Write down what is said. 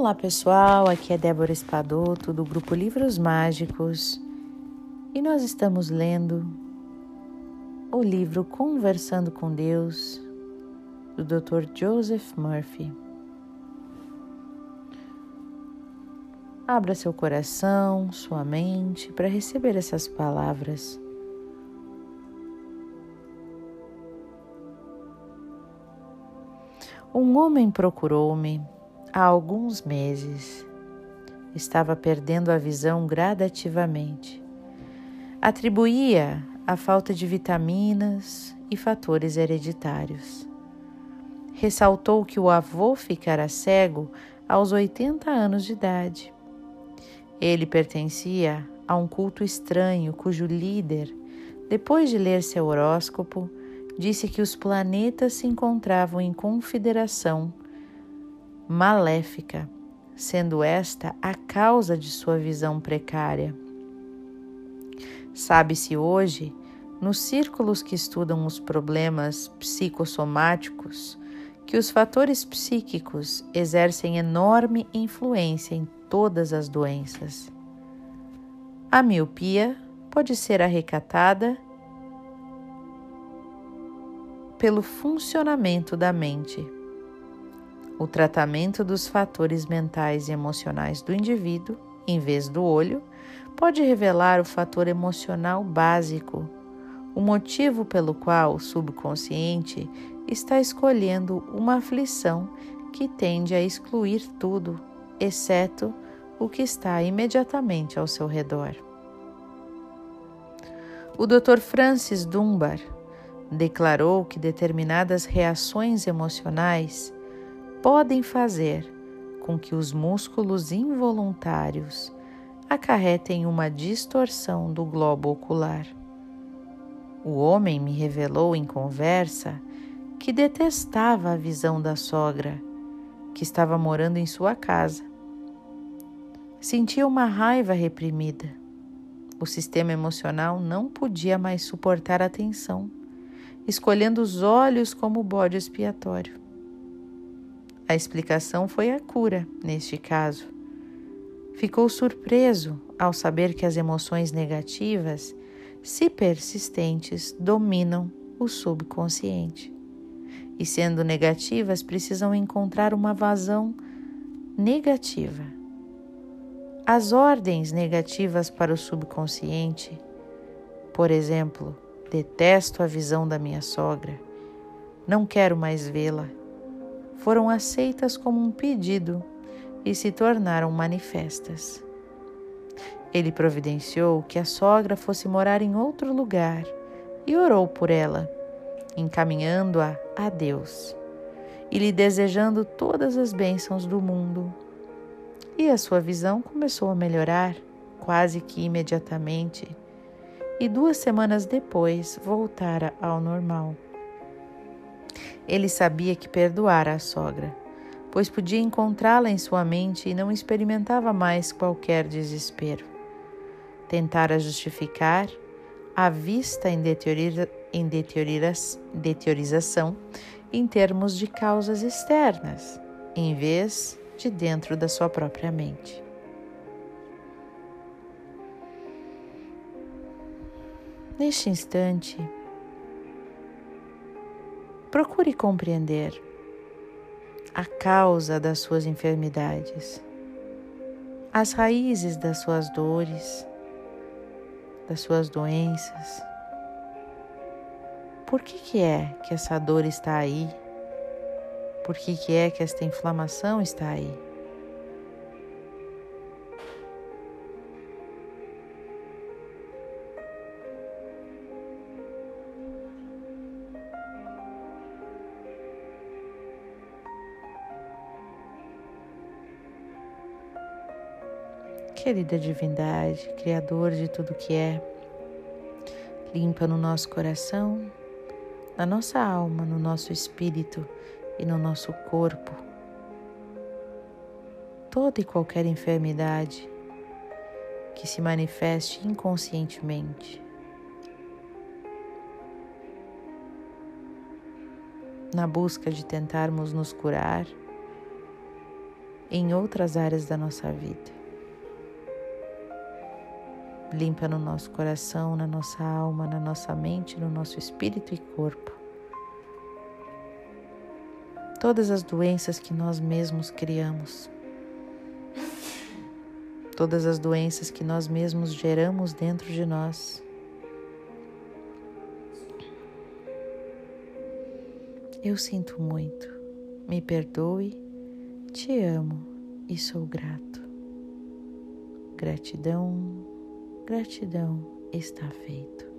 Olá pessoal, aqui é Débora Espadoto do grupo Livros Mágicos e nós estamos lendo o livro Conversando com Deus do Dr. Joseph Murphy. Abra seu coração, sua mente para receber essas palavras. Um homem procurou-me há alguns meses. Estava perdendo a visão gradativamente. Atribuía a falta de vitaminas e fatores hereditários. Ressaltou que o avô ficara cego aos 80 anos de idade. Ele pertencia a um culto estranho cujo líder, depois de ler seu horóscopo, disse que os planetas se encontravam em confederação maléfica, sendo esta a causa de sua visão precária. Sabe-se hoje, nos círculos que estudam os problemas psicossomáticos, que os fatores psíquicos exercem enorme influência em todas as doenças. A miopia pode ser arrecatada pelo funcionamento da mente. O tratamento dos fatores mentais e emocionais do indivíduo, em vez do olho, pode revelar o fator emocional básico, o motivo pelo qual o subconsciente está escolhendo uma aflição que tende a excluir tudo, exceto o que está imediatamente ao seu redor. O Dr. Francis Dunbar declarou que determinadas reações emocionais podem fazer com que os músculos involuntários acarretem uma distorção do globo ocular. O homem me revelou em conversa que detestava a visão da sogra, que estava morando em sua casa. Sentia uma raiva reprimida. O sistema emocional não podia mais suportar a tensão escolhendo os olhos como bode expiatório. A explicação foi a cura, neste caso. Ficou surpreso ao saber que as emoções negativas, se persistentes, dominam o subconsciente. E sendo negativas, precisam encontrar uma vazão negativa. As ordens negativas para o subconsciente, por exemplo, Detesto a visão da minha sogra. Não quero mais vê-la. Foram aceitas como um pedido e se tornaram manifestas. Ele providenciou que a sogra fosse morar em outro lugar e orou por ela, encaminhando-a a Deus e lhe desejando todas as bênçãos do mundo. E a sua visão começou a melhorar quase que imediatamente e duas semanas depois voltara ao normal. Ele sabia que perdoara a sogra, pois podia encontrá-la em sua mente e não experimentava mais qualquer desespero. Tentara justificar a vista em, deteriora, em deteriora, deteriorização em termos de causas externas, em vez de dentro da sua própria mente. Neste instante, procure compreender a causa das suas enfermidades, as raízes das suas dores, das suas doenças. Por que, que é que essa dor está aí? Por que, que é que esta inflamação está aí? Querida divindade, Criador de tudo que é, limpa no nosso coração, na nossa alma, no nosso espírito e no nosso corpo toda e qualquer enfermidade que se manifeste inconscientemente. Na busca de tentarmos nos curar, em outras áreas da nossa vida. Limpa no nosso coração, na nossa alma, na nossa mente, no nosso espírito e corpo. Todas as doenças que nós mesmos criamos. Todas as doenças que nós mesmos geramos dentro de nós. Eu sinto muito, me perdoe, te amo e sou grato. Gratidão, gratidão está feito.